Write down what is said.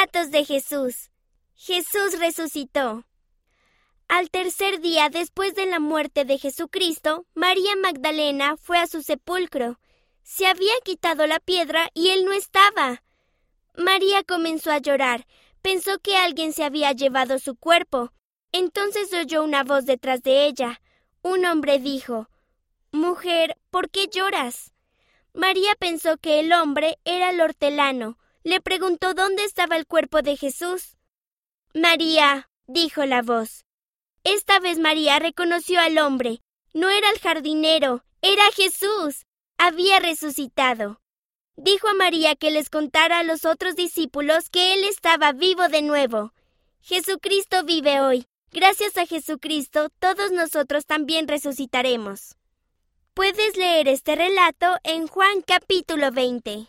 Relatos de Jesús. Jesús resucitó. Al tercer día después de la muerte de Jesucristo, María Magdalena fue a su sepulcro. Se había quitado la piedra y él no estaba. María comenzó a llorar. Pensó que alguien se había llevado su cuerpo. Entonces oyó una voz detrás de ella. Un hombre dijo Mujer, ¿por qué lloras? María pensó que el hombre era el hortelano. Le preguntó dónde estaba el cuerpo de Jesús. María, dijo la voz. Esta vez María reconoció al hombre. No era el jardinero, era Jesús. Había resucitado. Dijo a María que les contara a los otros discípulos que Él estaba vivo de nuevo. Jesucristo vive hoy. Gracias a Jesucristo, todos nosotros también resucitaremos. Puedes leer este relato en Juan capítulo 20.